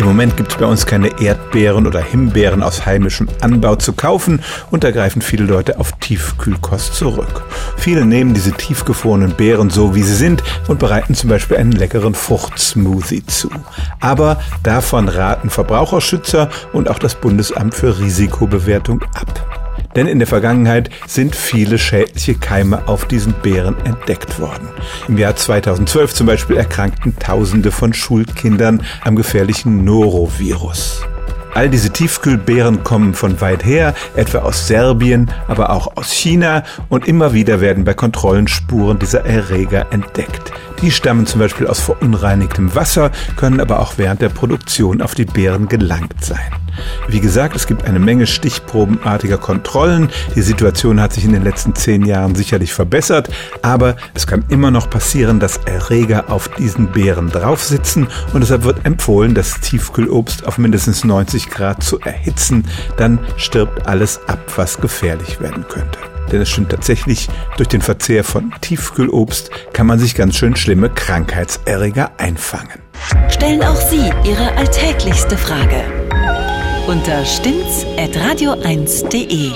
Im Moment gibt es bei uns keine Erdbeeren oder Himbeeren aus heimischem Anbau zu kaufen und da greifen viele Leute auf Tiefkühlkost zurück. Viele nehmen diese tiefgefrorenen Beeren so, wie sie sind und bereiten zum Beispiel einen leckeren Fruchtsmoothie zu. Aber davon raten Verbraucherschützer und auch das Bundesamt für Risikobewertung ab. Denn in der Vergangenheit sind viele schädliche Keime auf diesen Beeren entdeckt worden. Im Jahr 2012 zum Beispiel erkrankten Tausende von Schulkindern am gefährlichen Norovirus. All diese Tiefkühlbeeren kommen von weit her, etwa aus Serbien, aber auch aus China und immer wieder werden bei Kontrollen Spuren dieser Erreger entdeckt. Die stammen zum Beispiel aus verunreinigtem Wasser, können aber auch während der Produktion auf die Beeren gelangt sein. Wie gesagt, es gibt eine Menge stichprobenartiger Kontrollen. Die Situation hat sich in den letzten zehn Jahren sicherlich verbessert, aber es kann immer noch passieren, dass Erreger auf diesen Beeren draufsitzen und deshalb wird empfohlen, das Tiefkühlobst auf mindestens 90 Grad zu erhitzen. Dann stirbt alles ab, was gefährlich werden könnte. Denn es stimmt tatsächlich, durch den Verzehr von Tiefkühlobst kann man sich ganz schön schlimme Krankheitserreger einfangen. Stellen auch Sie Ihre alltäglichste Frage unter stimmtz.radio1.de.